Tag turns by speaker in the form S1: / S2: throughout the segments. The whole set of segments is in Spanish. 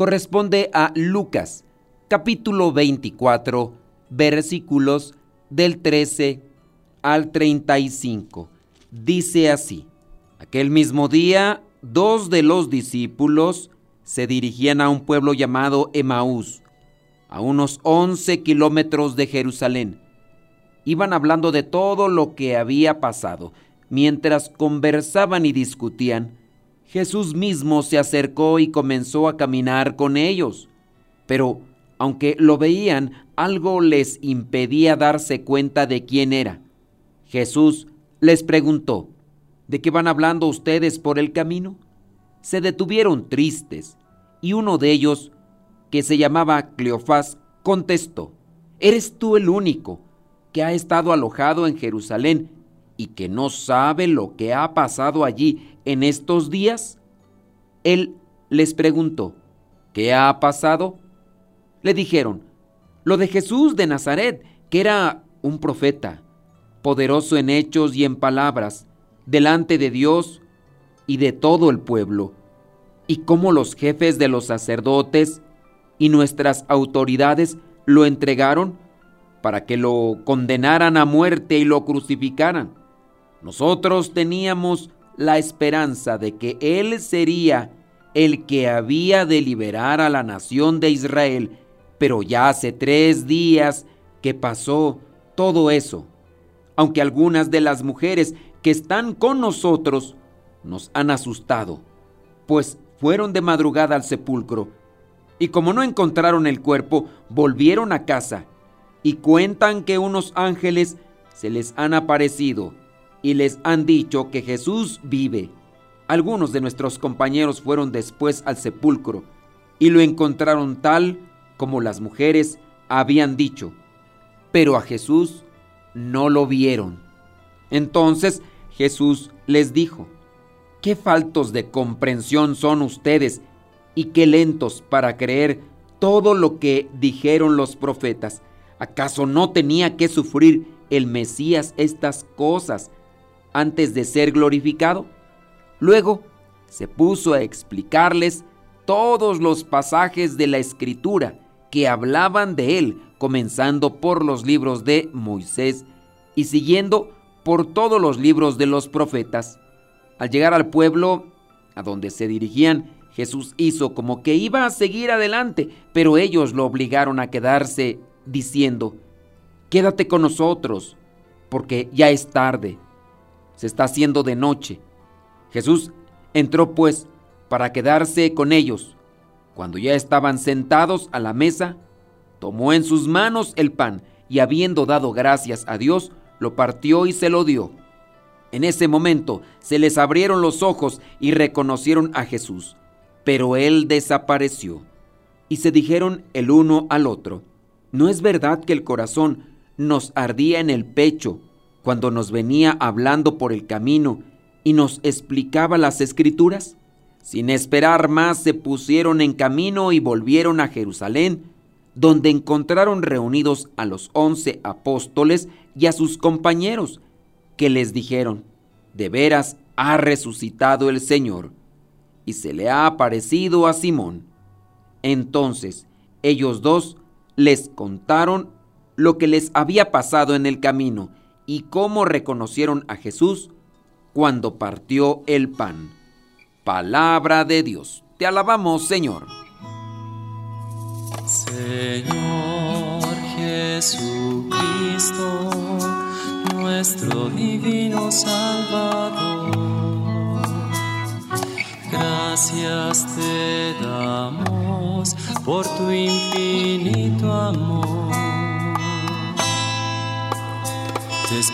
S1: corresponde a Lucas, capítulo 24, versículos del 13 al 35. Dice así, aquel mismo día, dos de los discípulos se dirigían a un pueblo llamado Emaús, a unos 11 kilómetros de Jerusalén. Iban hablando de todo lo que había pasado Mientras conversaban y discutían, Jesús mismo se acercó y comenzó a caminar con ellos. Pero, aunque lo veían, algo les impedía darse cuenta de quién era. Jesús les preguntó, ¿de qué van hablando ustedes por el camino? Se detuvieron tristes, y uno de ellos, que se llamaba Cleofás, contestó, ¿eres tú el único que ha estado alojado en Jerusalén y que no sabe lo que ha pasado allí en estos días? Él les preguntó, ¿qué ha pasado? Le dijeron, lo de Jesús de Nazaret, que era un profeta, poderoso en hechos y en palabras, delante de Dios y de todo el pueblo, y cómo los jefes de los sacerdotes y nuestras autoridades lo entregaron para que lo condenaran a muerte y lo crucificaran. Nosotros teníamos la esperanza de que Él sería el que había de liberar a la nación de Israel, pero ya hace tres días que pasó todo eso. Aunque algunas de las mujeres que están con nosotros nos han asustado, pues fueron de madrugada al sepulcro, y como no encontraron el cuerpo, volvieron a casa, y cuentan que unos ángeles se les han aparecido y les han dicho que Jesús vive. Algunos de nuestros compañeros fueron después al sepulcro y lo encontraron tal como las mujeres habían dicho, pero a Jesús no lo vieron. Entonces Jesús les dijo, qué faltos de comprensión son ustedes y qué lentos para creer todo lo que dijeron los profetas. ¿Acaso no tenía que sufrir el Mesías estas cosas antes de ser glorificado. Luego se puso a explicarles todos los pasajes de la escritura que hablaban de él, comenzando por los libros de Moisés y siguiendo por todos los libros de los profetas. Al llegar al pueblo a donde se dirigían, Jesús hizo como que iba a seguir adelante, pero ellos lo obligaron a quedarse diciendo, Quédate con nosotros, porque ya es tarde se está haciendo de noche. Jesús entró pues para quedarse con ellos. Cuando ya estaban sentados a la mesa, tomó en sus manos el pan y habiendo dado gracias a Dios, lo partió y se lo dio. En ese momento se les abrieron los ojos y reconocieron a Jesús, pero él desapareció. Y se dijeron el uno al otro, ¿no es verdad que el corazón nos ardía en el pecho cuando nos venía hablando por el camino y nos explicaba las escrituras? Sin esperar más se pusieron en camino y volvieron a Jerusalén, donde encontraron reunidos a los once apóstoles y a sus compañeros, que les dijeron, de veras ha resucitado el Señor, y se le ha aparecido a Simón. Entonces ellos dos les contaron lo que les había pasado en el camino, y cómo reconocieron a Jesús cuando partió el pan. Palabra de Dios. Te alabamos, Señor.
S2: Señor Jesucristo, nuestro divino Salvador. Gracias te damos por tu infinito amor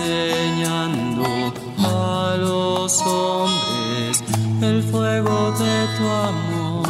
S2: enseñando a los hombres el fuego de tu amor.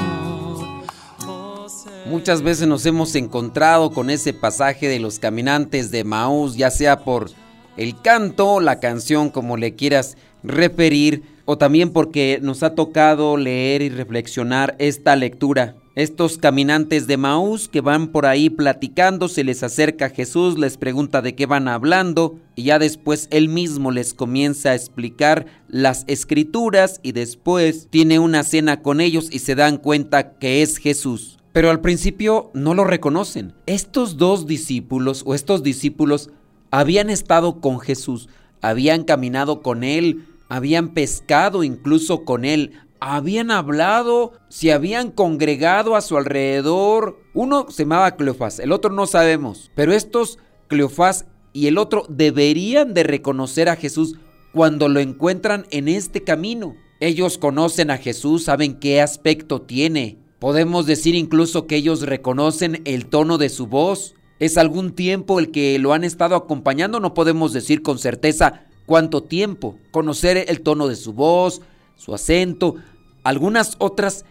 S2: Oh,
S1: Muchas veces nos hemos encontrado con ese pasaje de los caminantes de Maús, ya sea por el canto, la canción, como le quieras referir, o también porque nos ha tocado leer y reflexionar esta lectura. Estos caminantes de Maús que van por ahí platicando, se les acerca Jesús, les pregunta de qué van hablando y ya después él mismo les comienza a explicar las escrituras y después tiene una cena con ellos y se dan cuenta que es Jesús. Pero al principio no lo reconocen. Estos dos discípulos o estos discípulos habían estado con Jesús, habían caminado con él, habían pescado incluso con él, habían hablado, se habían congregado a su alrededor. Uno se llamaba Cleofás, el otro no sabemos, pero estos Cleofás y el otro deberían de reconocer a Jesús cuando lo encuentran en este camino. Ellos conocen a Jesús, saben qué aspecto tiene. Podemos decir incluso que ellos reconocen el tono de su voz. Es algún tiempo el que lo han estado acompañando, no podemos decir con certeza cuánto tiempo. Conocer el tono de su voz, su acento, algunas otras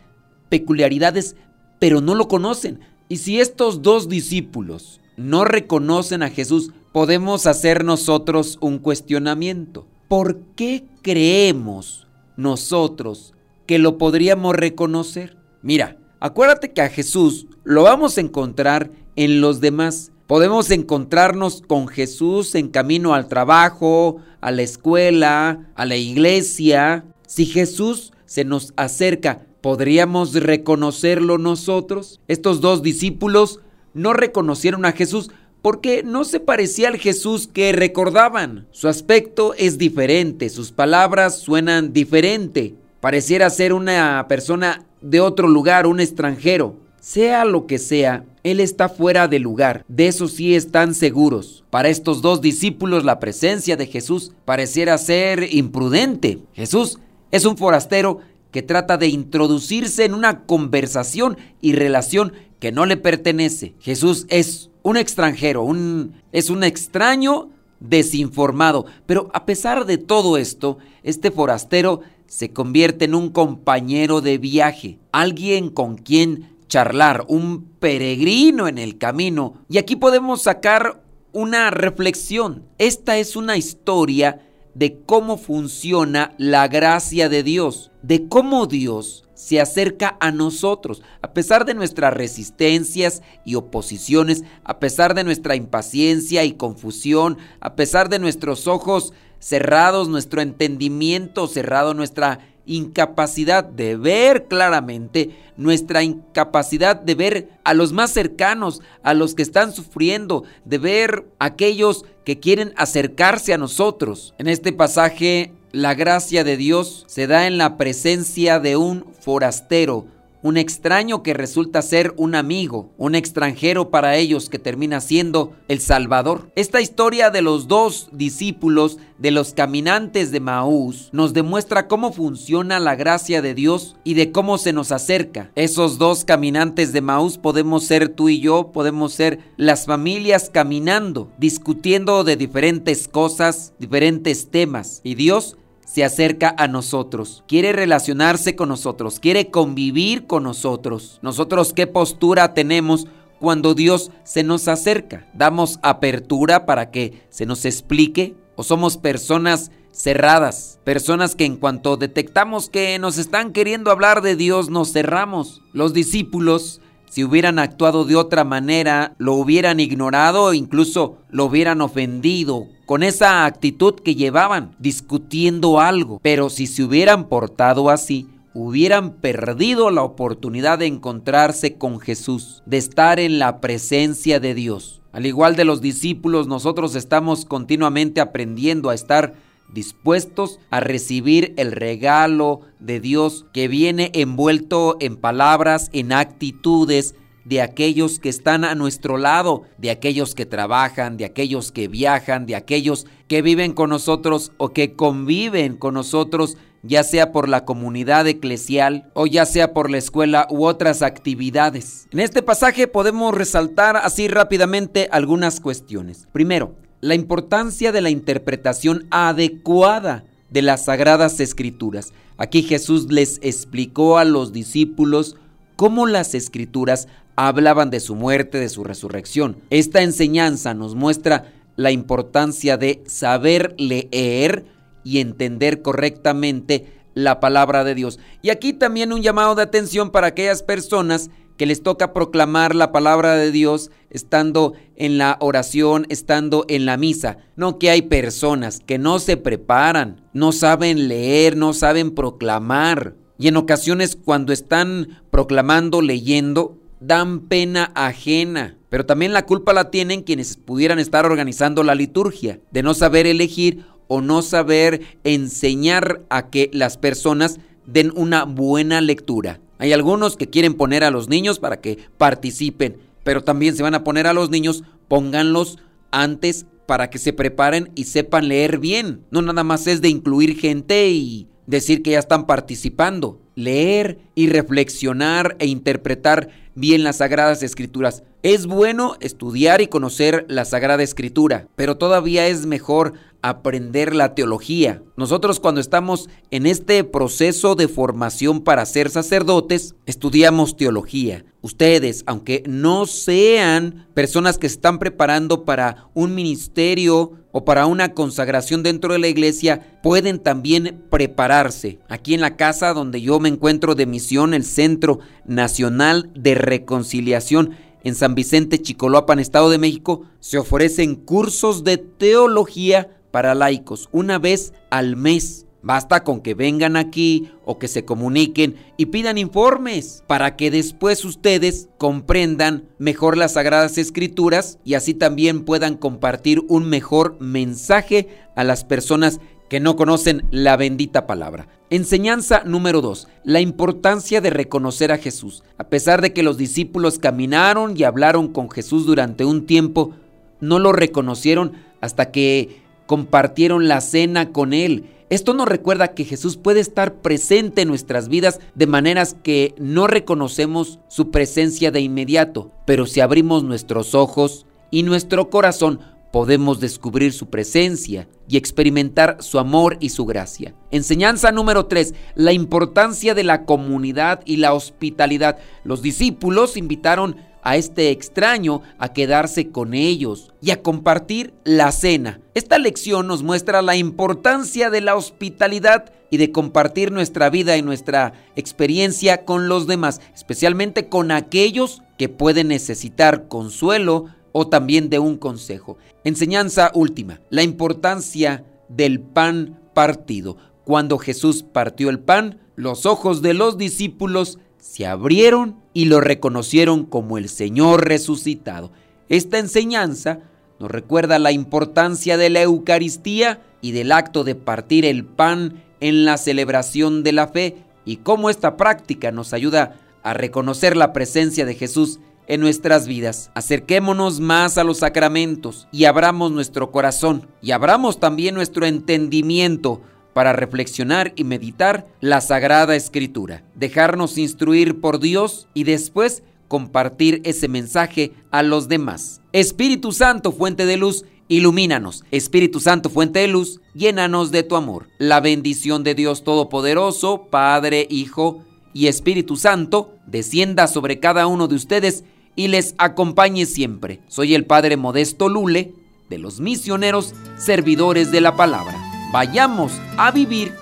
S1: peculiaridades, pero no lo conocen. Y si estos dos discípulos no reconocen a Jesús, podemos hacer nosotros un cuestionamiento. ¿Por qué creemos nosotros que lo podríamos reconocer? Mira, acuérdate que a Jesús lo vamos a encontrar en los demás. Podemos encontrarnos con Jesús en camino al trabajo, a la escuela, a la iglesia. Si Jesús se nos acerca, ¿podríamos reconocerlo nosotros? Estos dos discípulos no reconocieron a Jesús porque no se parecía al Jesús que recordaban. Su aspecto es diferente, sus palabras suenan diferente. Pareciera ser una persona de otro lugar, un extranjero. Sea lo que sea, él está fuera de lugar. De eso sí están seguros. Para estos dos discípulos la presencia de Jesús pareciera ser imprudente. Jesús es un forastero que trata de introducirse en una conversación y relación que no le pertenece. Jesús es un extranjero, un, es un extraño desinformado. Pero a pesar de todo esto, este forastero se convierte en un compañero de viaje, alguien con quien charlar, un peregrino en el camino. Y aquí podemos sacar una reflexión. Esta es una historia de cómo funciona la gracia de Dios, de cómo Dios se acerca a nosotros, a pesar de nuestras resistencias y oposiciones, a pesar de nuestra impaciencia y confusión, a pesar de nuestros ojos cerrados, nuestro entendimiento cerrado, nuestra incapacidad de ver claramente, nuestra incapacidad de ver a los más cercanos, a los que están sufriendo, de ver a aquellos que quieren acercarse a nosotros. En este pasaje, la gracia de Dios se da en la presencia de un forastero, un extraño que resulta ser un amigo, un extranjero para ellos que termina siendo el Salvador. Esta historia de los dos discípulos de los caminantes de Maús nos demuestra cómo funciona la gracia de Dios y de cómo se nos acerca. Esos dos caminantes de Maús podemos ser tú y yo, podemos ser las familias caminando, discutiendo de diferentes cosas, diferentes temas. Y Dios se acerca a nosotros, quiere relacionarse con nosotros, quiere convivir con nosotros. Nosotros qué postura tenemos cuando Dios se nos acerca? ¿Damos apertura para que se nos explique? ¿O somos personas cerradas? Personas que en cuanto detectamos que nos están queriendo hablar de Dios, nos cerramos. Los discípulos si hubieran actuado de otra manera, lo hubieran ignorado o incluso lo hubieran ofendido con esa actitud que llevaban, discutiendo algo. Pero si se hubieran portado así, hubieran perdido la oportunidad de encontrarse con Jesús, de estar en la presencia de Dios. Al igual de los discípulos, nosotros estamos continuamente aprendiendo a estar dispuestos a recibir el regalo de Dios que viene envuelto en palabras, en actitudes, de aquellos que están a nuestro lado, de aquellos que trabajan, de aquellos que viajan, de aquellos que viven con nosotros o que conviven con nosotros, ya sea por la comunidad eclesial o ya sea por la escuela u otras actividades. En este pasaje podemos resaltar así rápidamente algunas cuestiones. Primero, la importancia de la interpretación adecuada de las sagradas escrituras. Aquí Jesús les explicó a los discípulos cómo las escrituras hablaban de su muerte, de su resurrección. Esta enseñanza nos muestra la importancia de saber leer y entender correctamente la palabra de Dios. Y aquí también un llamado de atención para aquellas personas que les toca proclamar la palabra de Dios estando en la oración, estando en la misa. No que hay personas que no se preparan, no saben leer, no saben proclamar. Y en ocasiones cuando están proclamando, leyendo, dan pena ajena. Pero también la culpa la tienen quienes pudieran estar organizando la liturgia, de no saber elegir o no saber enseñar a que las personas den una buena lectura. Hay algunos que quieren poner a los niños para que participen, pero también se van a poner a los niños, pónganlos antes para que se preparen y sepan leer bien. No nada más es de incluir gente y decir que ya están participando. Leer y reflexionar e interpretar bien las Sagradas Escrituras. Es bueno estudiar y conocer la Sagrada Escritura, pero todavía es mejor aprender la teología. Nosotros cuando estamos en este proceso de formación para ser sacerdotes, estudiamos teología. Ustedes, aunque no sean personas que se están preparando para un ministerio o para una consagración dentro de la iglesia, pueden también prepararse. Aquí en la casa donde yo me encuentro de misión, el Centro Nacional de Reconciliación, en San Vicente, Chicoloapan, Estado de México, se ofrecen cursos de teología para laicos una vez al mes. Basta con que vengan aquí o que se comuniquen y pidan informes para que después ustedes comprendan mejor las sagradas escrituras y así también puedan compartir un mejor mensaje a las personas que no conocen la bendita palabra. Enseñanza número 2. La importancia de reconocer a Jesús. A pesar de que los discípulos caminaron y hablaron con Jesús durante un tiempo, no lo reconocieron hasta que compartieron la cena con Él. Esto nos recuerda que Jesús puede estar presente en nuestras vidas de maneras que no reconocemos su presencia de inmediato, pero si abrimos nuestros ojos y nuestro corazón, podemos descubrir su presencia y experimentar su amor y su gracia. Enseñanza número 3, la importancia de la comunidad y la hospitalidad. Los discípulos invitaron a este extraño a quedarse con ellos y a compartir la cena. Esta lección nos muestra la importancia de la hospitalidad y de compartir nuestra vida y nuestra experiencia con los demás, especialmente con aquellos que pueden necesitar consuelo o también de un consejo. Enseñanza última, la importancia del pan partido. Cuando Jesús partió el pan, los ojos de los discípulos se abrieron y lo reconocieron como el Señor resucitado. Esta enseñanza nos recuerda la importancia de la Eucaristía y del acto de partir el pan en la celebración de la fe y cómo esta práctica nos ayuda a reconocer la presencia de Jesús en nuestras vidas. Acerquémonos más a los sacramentos y abramos nuestro corazón y abramos también nuestro entendimiento para reflexionar y meditar la Sagrada Escritura, dejarnos instruir por Dios y después compartir ese mensaje a los demás. Espíritu Santo, fuente de luz, ilumínanos. Espíritu Santo, fuente de luz, llénanos de tu amor. La bendición de Dios Todopoderoso, Padre, Hijo y Espíritu Santo, descienda sobre cada uno de ustedes y les acompañe siempre. Soy el Padre Modesto Lule, de los misioneros servidores de la palabra vayamos a vivir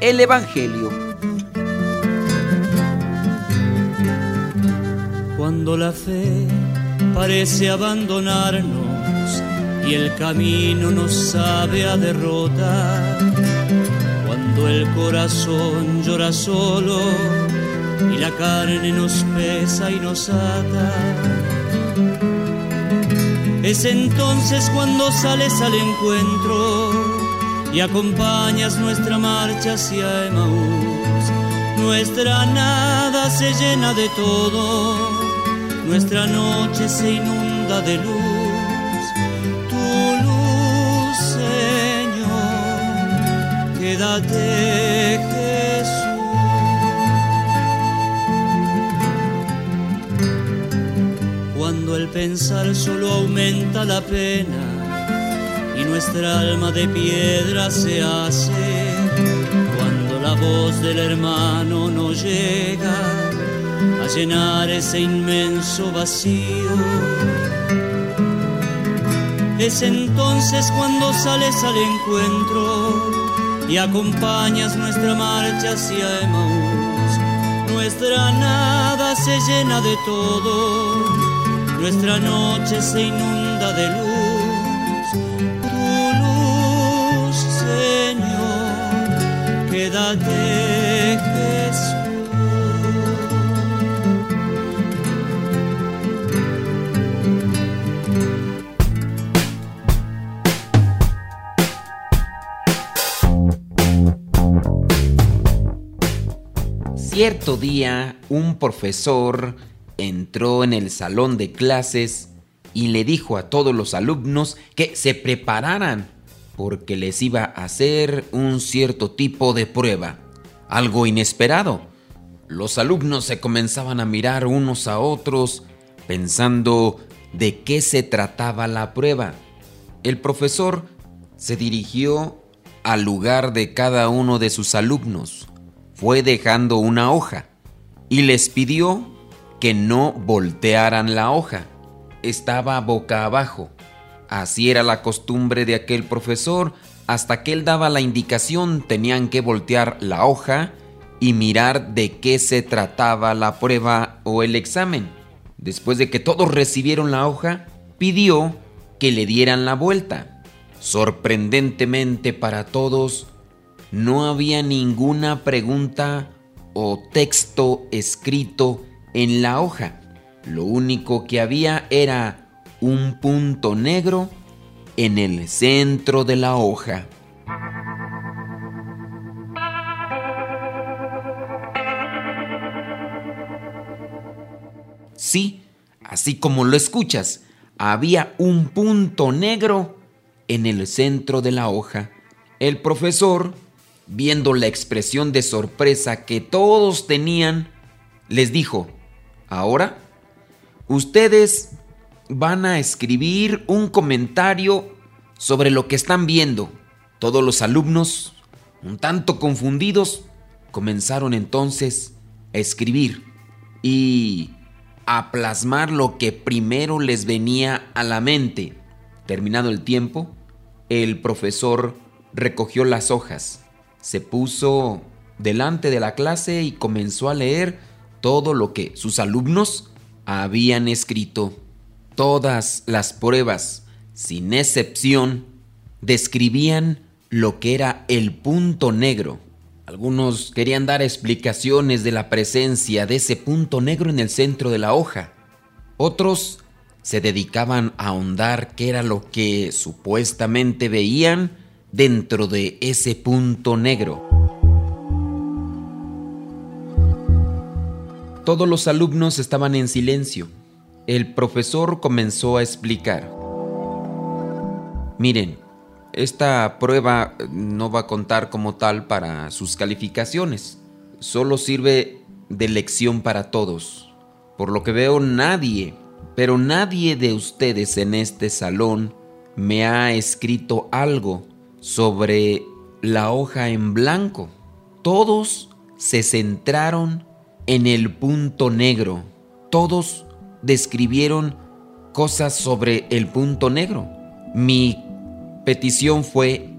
S1: el Evangelio.
S2: Cuando la fe parece abandonarnos y el camino nos sabe a derrota, cuando el corazón llora solo y la carne nos pesa y nos ata, es entonces cuando sales al encuentro y acompañas nuestra marcha hacia Emaús. Nuestra nada se llena de todo, nuestra noche se inunda de luz. Tu luz, Señor, quédate pensar solo aumenta la pena, y nuestra alma de piedra se hace cuando la voz del hermano no llega a llenar ese inmenso vacío. Es entonces cuando sales al encuentro y acompañas nuestra marcha hacia Emaús. Nuestra nada se llena de todo, nuestra noche se inunda de luz.
S1: Cierto día, un profesor entró en el salón de clases y le dijo a todos los alumnos que se prepararan porque les iba a hacer un cierto tipo de prueba, algo inesperado. Los alumnos se comenzaban a mirar unos a otros pensando de qué se trataba la prueba. El profesor se dirigió al lugar de cada uno de sus alumnos, fue dejando una hoja y les pidió que no voltearan la hoja. Estaba boca abajo. Así era la costumbre de aquel profesor, hasta que él daba la indicación tenían que voltear la hoja y mirar de qué se trataba la prueba o el examen. Después de que todos recibieron la hoja, pidió que le dieran la vuelta. Sorprendentemente para todos, no había ninguna pregunta o texto escrito en la hoja. Lo único que había era un punto negro en el centro de la hoja. Sí, así como lo escuchas, había un punto negro en el centro de la hoja. El profesor, viendo la expresión de sorpresa que todos tenían, les dijo, ahora, ustedes van a escribir un comentario sobre lo que están viendo. Todos los alumnos, un tanto confundidos, comenzaron entonces a escribir y a plasmar lo que primero les venía a la mente. Terminado el tiempo, el profesor recogió las hojas, se puso delante de la clase y comenzó a leer todo lo que sus alumnos habían escrito. Todas las pruebas, sin excepción, describían lo que era el punto negro. Algunos querían dar explicaciones de la presencia de ese punto negro en el centro de la hoja. Otros se dedicaban a ahondar qué era lo que supuestamente veían dentro de ese punto negro. Todos los alumnos estaban en silencio el profesor comenzó a explicar. Miren, esta prueba no va a contar como tal para sus calificaciones, solo sirve de lección para todos. Por lo que veo nadie, pero nadie de ustedes en este salón me ha escrito algo sobre la hoja en blanco. Todos se centraron en el punto negro. Todos describieron cosas sobre el punto negro. Mi petición fue,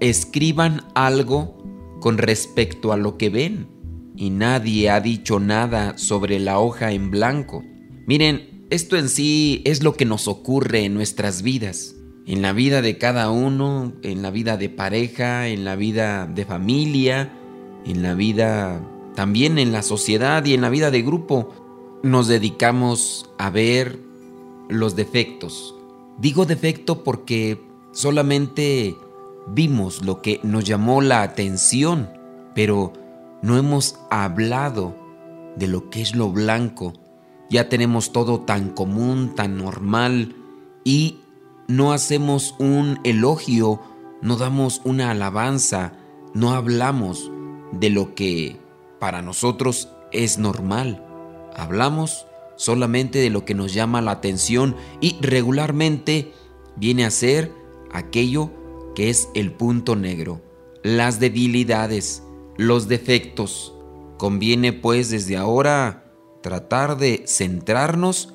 S1: escriban algo con respecto a lo que ven. Y nadie ha dicho nada sobre la hoja en blanco. Miren, esto en sí es lo que nos ocurre en nuestras vidas. En la vida de cada uno, en la vida de pareja, en la vida de familia, en la vida también en la sociedad y en la vida de grupo nos dedicamos a ver los defectos. Digo defecto porque solamente vimos lo que nos llamó la atención, pero no hemos hablado de lo que es lo blanco. Ya tenemos todo tan común, tan normal y no hacemos un elogio, no damos una alabanza, no hablamos de lo que para nosotros es normal. Hablamos solamente de lo que nos llama la atención y regularmente viene a ser aquello que es el punto negro, las debilidades, los defectos. Conviene pues desde ahora tratar de centrarnos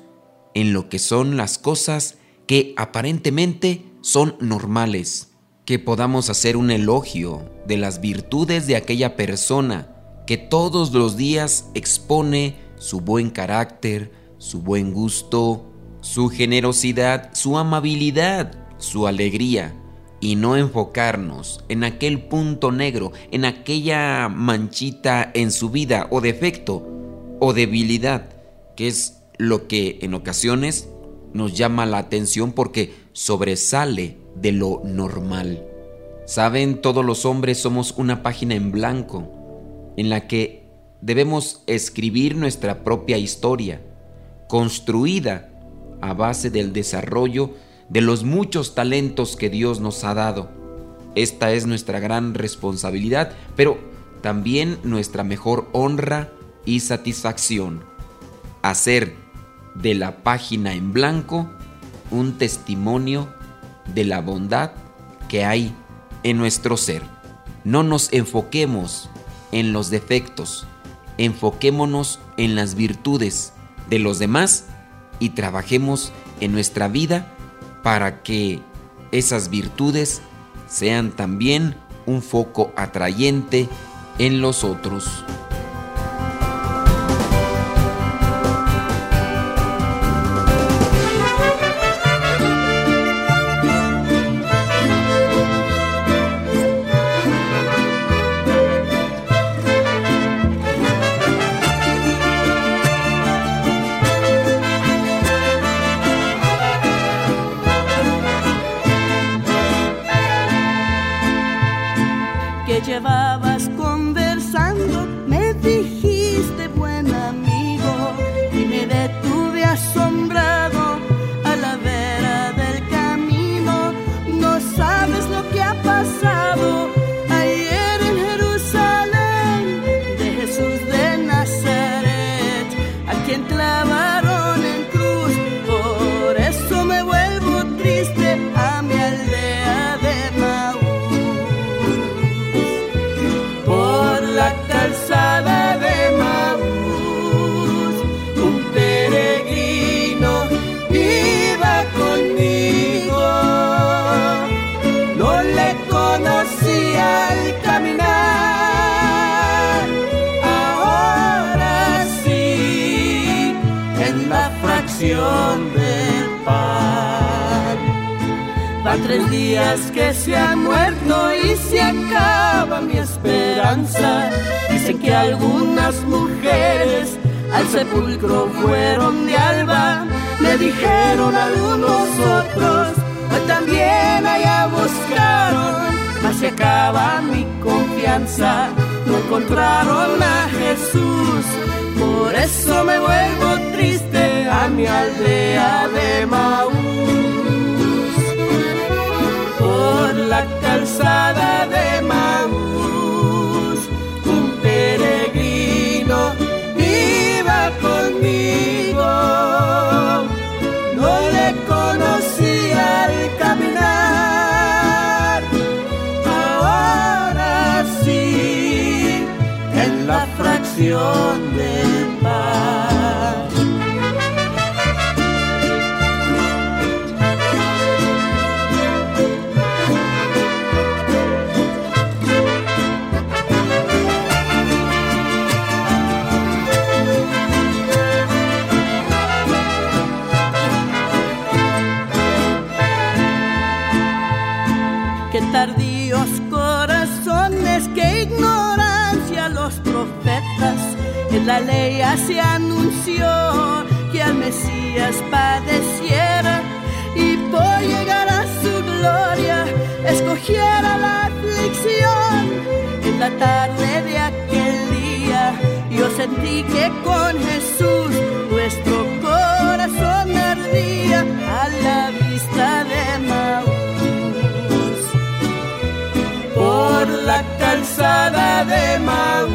S1: en lo que son las cosas que aparentemente son normales, que podamos hacer un elogio de las virtudes de aquella persona que todos los días expone su buen carácter, su buen gusto, su generosidad, su amabilidad, su alegría, y no enfocarnos en aquel punto negro, en aquella manchita en su vida o defecto o debilidad, que es lo que en ocasiones nos llama la atención porque sobresale de lo normal. Saben, todos los hombres somos una página en blanco en la que debemos escribir nuestra propia historia, construida a base del desarrollo de los muchos talentos que Dios nos ha dado. Esta es nuestra gran responsabilidad, pero también nuestra mejor honra y satisfacción. Hacer de la página en blanco un testimonio de la bondad que hay en nuestro ser. No nos enfoquemos en los defectos, enfoquémonos en las virtudes de los demás y trabajemos en nuestra vida para que esas virtudes sean también un foco atrayente en los otros.
S3: Tres días que se ha muerto y se acaba mi esperanza. Dicen que algunas mujeres al sepulcro fueron de alba. Me dijeron algunos otros, hoy también allá buscaron. Mas se acaba mi confianza, no encontraron a Jesús. Por eso me vuelvo triste a mi aldea de Maús la calzada de Maús, un peregrino iba conmigo, no le conocía al caminar, ahora sí, en la fracción escogiera la aflicción en la tarde de aquel día. Yo sentí que con Jesús nuestro corazón ardía a la vista de Maús. Por la calzada de Maús,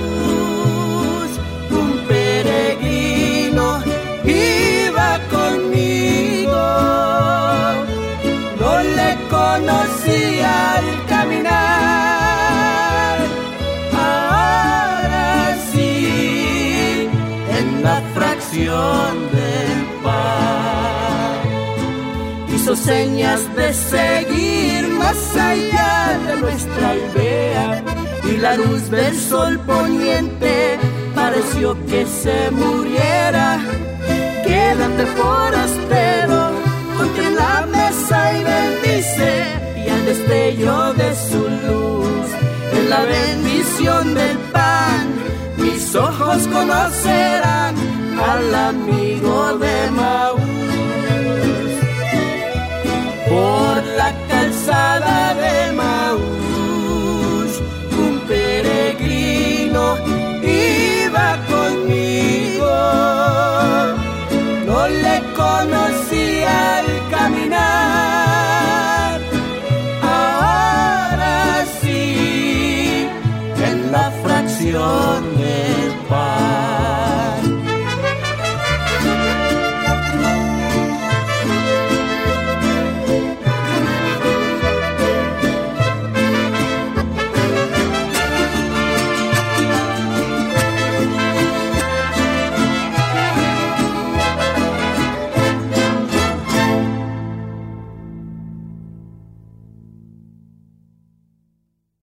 S3: Hizo señas de seguir más allá de nuestra aldea. Y la luz del sol poniente pareció que se muriera. Quédate forastero, ponte en la mesa y bendice. Y al destello de su luz, en la bendición del pan, mis ojos conocerán al amigo de Maús.